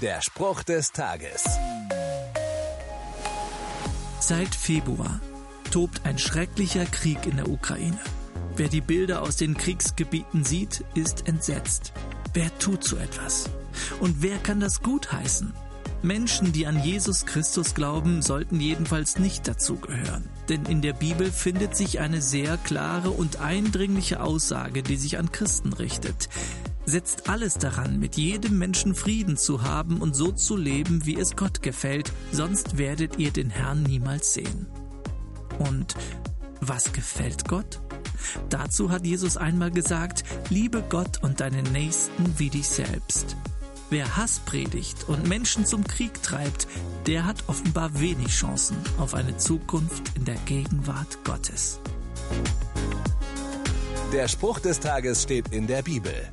Der Spruch des Tages. Seit Februar tobt ein schrecklicher Krieg in der Ukraine. Wer die Bilder aus den Kriegsgebieten sieht, ist entsetzt. Wer tut so etwas? Und wer kann das gutheißen? Menschen, die an Jesus Christus glauben, sollten jedenfalls nicht dazugehören. Denn in der Bibel findet sich eine sehr klare und eindringliche Aussage, die sich an Christen richtet. Setzt alles daran, mit jedem Menschen Frieden zu haben und so zu leben, wie es Gott gefällt, sonst werdet ihr den Herrn niemals sehen. Und was gefällt Gott? Dazu hat Jesus einmal gesagt, liebe Gott und deinen Nächsten wie dich selbst. Wer Hass predigt und Menschen zum Krieg treibt, der hat offenbar wenig Chancen auf eine Zukunft in der Gegenwart Gottes. Der Spruch des Tages steht in der Bibel.